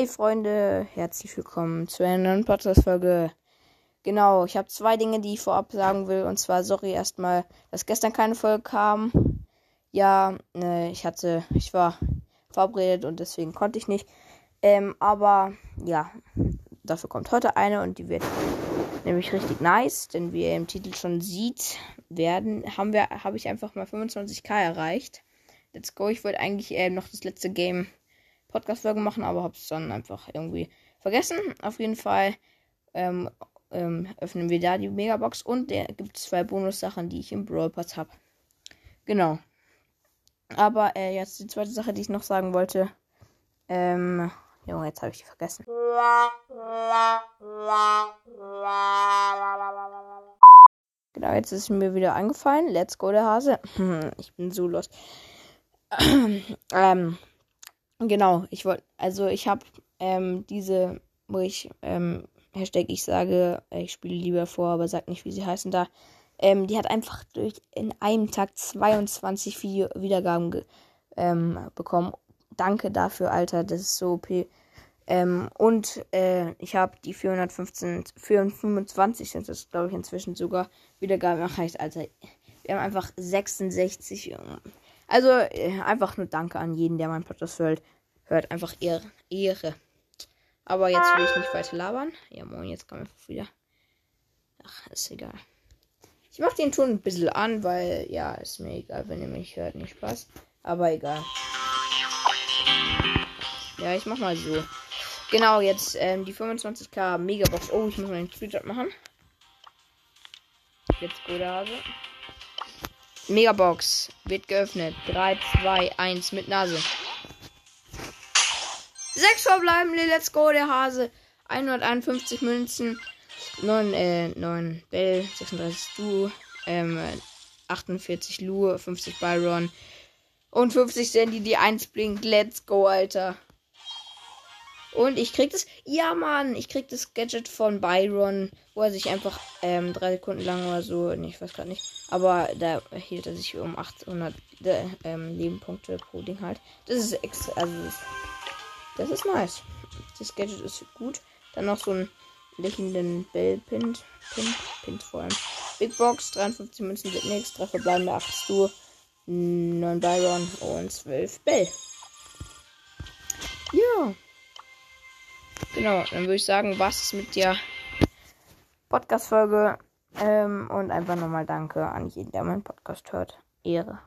Hey Freunde, herzlich willkommen zu einer neuen Podcast-Folge. Genau, ich habe zwei Dinge, die ich vorab sagen will. Und zwar, sorry erstmal, dass gestern keine Folge kam. Ja, äh, ich hatte, ich war verabredet und deswegen konnte ich nicht. Ähm, aber ja, dafür kommt heute eine und die wird nämlich richtig nice, denn wie ihr im Titel schon sieht, werden, haben wir, habe ich einfach mal 25k erreicht. Let's go. Ich wollte eigentlich äh, noch das letzte Game Podcast-Folge machen, aber habe es dann einfach irgendwie vergessen. Auf jeden Fall ähm, ähm, öffnen wir da die Megabox und da gibt es zwei Bonussachen, die ich im Brawl Pass habe. Genau. Aber äh, jetzt die zweite Sache, die ich noch sagen wollte. Ähm, Junge, jetzt habe ich die vergessen. Genau, jetzt ist mir wieder eingefallen. Let's go, der Hase. ich bin so los. ähm, genau, ich wollte, also ich habe ähm, diese, wo ich, ähm, Hashtag, ich sage, ich spiele lieber vor, aber sag nicht, wie sie heißen da. Ähm, die hat einfach durch in einem Tag 22 Video Wiedergaben ähm, bekommen. Danke dafür, Alter. Das ist so OP. Ähm, und äh, ich habe die 415, 425 sind das, glaube ich, inzwischen sogar Wiedergaben erreicht. Alter, wir haben einfach 66. Also äh, einfach nur Danke an jeden, der meinen Podcast hört. Hört einfach Ehre. Ehre. Aber jetzt will ich nicht weiter labern. Ja, moin, jetzt kommen wir wieder. Ach, ist egal. Ich mach den Ton ein bisschen an, weil, ja, ist mir egal, wenn ihr mich hört, nicht Spaß. Aber egal. Ja, ich mach mal so. Genau, jetzt ähm, die 25k Megabox. Oh, ich muss mal einen Screenshot machen. Jetzt der Hase. Megabox wird geöffnet. 3, 2, 1 mit Nase. Sechs verbleibende, let's go, der Hase. 151 Münzen. 9, äh, 9 Bell, 36 Du, ähm, 48 Lu, 50 Byron und 50 Sandy, die 1 blinkt. Let's go, Alter. Und ich krieg das. Ja, Mann, ich krieg das Gadget von Byron, wo er sich einfach ähm, drei Sekunden lang oder so, nee, ich weiß gerade nicht, aber da hielt er sich um 800 äh, ähm, Lebenpunkte pro Ding halt. Das ist extra, also das, ist nice. Das Gadget ist gut. Dann noch so ein lächelnden Bell Pint. Pint, vor allem. Big Box, 53 Münzen wird nichts, 3 verbleibende 8 Stu, 9 Byron und 12 Bell. Ja. Genau, dann würde ich sagen, was ist mit der Podcast-Folge. Ähm, und einfach nochmal Danke an jeden, der meinen Podcast hört. Ehre.